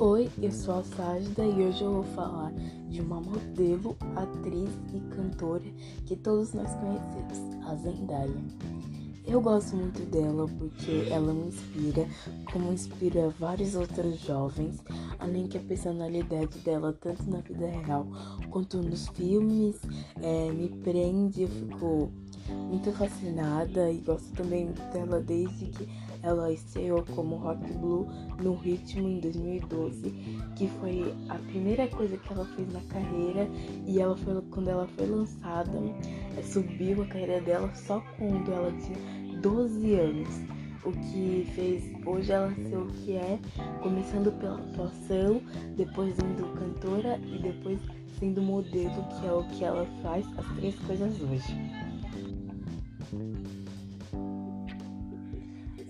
eu sou a Ságida e hoje eu vou falar de uma modelo, atriz e cantora que todos nós conhecemos, a Zendaya. Eu gosto muito dela porque ela me inspira, como inspira vários outros jovens, além que a personalidade dela, tanto na vida real quanto nos filmes, é, me prende, eu fico muito fascinada e gosto também dela desde que ela estreou como Rock Blue no Ritmo em 2012, que foi a primeira coisa que ela fez na carreira e ela foi quando ela foi lançada, subiu a carreira dela só quando ela tinha 12 anos. O que fez hoje ela ser o que é, começando pela atuação, depois sendo cantora e depois sendo modelo, que é o que ela faz, as três coisas hoje.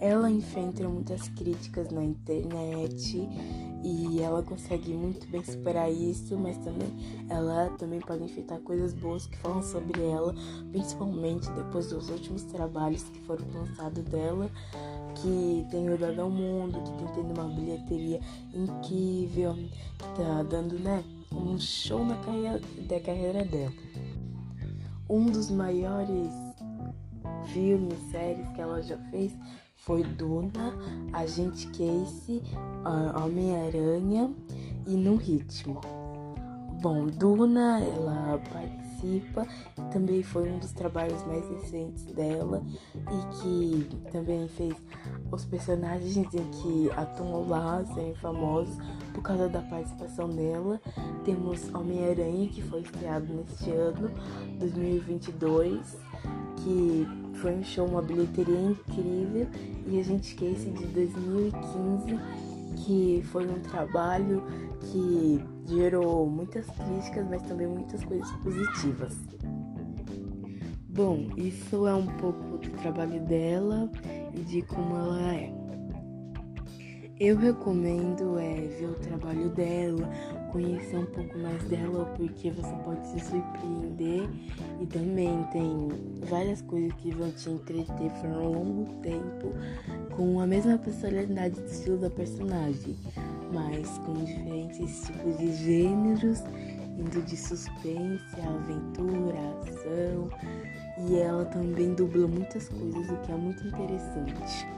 Ela enfrenta muitas críticas na internet e ela consegue muito bem superar isso, mas também ela também pode enfrentar coisas boas que falam sobre ela, principalmente depois dos últimos trabalhos que foram lançados dela, que tem rodado ao mundo, que tem tendo uma bilheteria incrível, que tá dando, né, um show na carreira, da carreira dela. Um dos maiores filmes, séries que ela já fez foi Duna, Agente Casey, Homem-Aranha e No Ritmo. Bom, Duna, ela participa, também foi um dos trabalhos mais recentes dela e que também fez os personagens em que atuam lá serem famosos por causa da participação dela. Temos Homem-Aranha, que foi estreado neste ano, 2022, que foi um show, uma bilheteria incrível e a gente esquece de 2015 que foi um trabalho que gerou muitas críticas, mas também muitas coisas positivas. Bom, isso é um pouco do trabalho dela e de como ela é. Eu recomendo é, ver o trabalho dela, conhecer um pouco mais dela, porque você pode se surpreender e também tem várias coisas que vão te entreter por um longo tempo com a mesma personalidade do estilo da personagem, mas com diferentes tipos de gêneros, indo de suspense, aventura, ação, e ela também dubla muitas coisas, o que é muito interessante.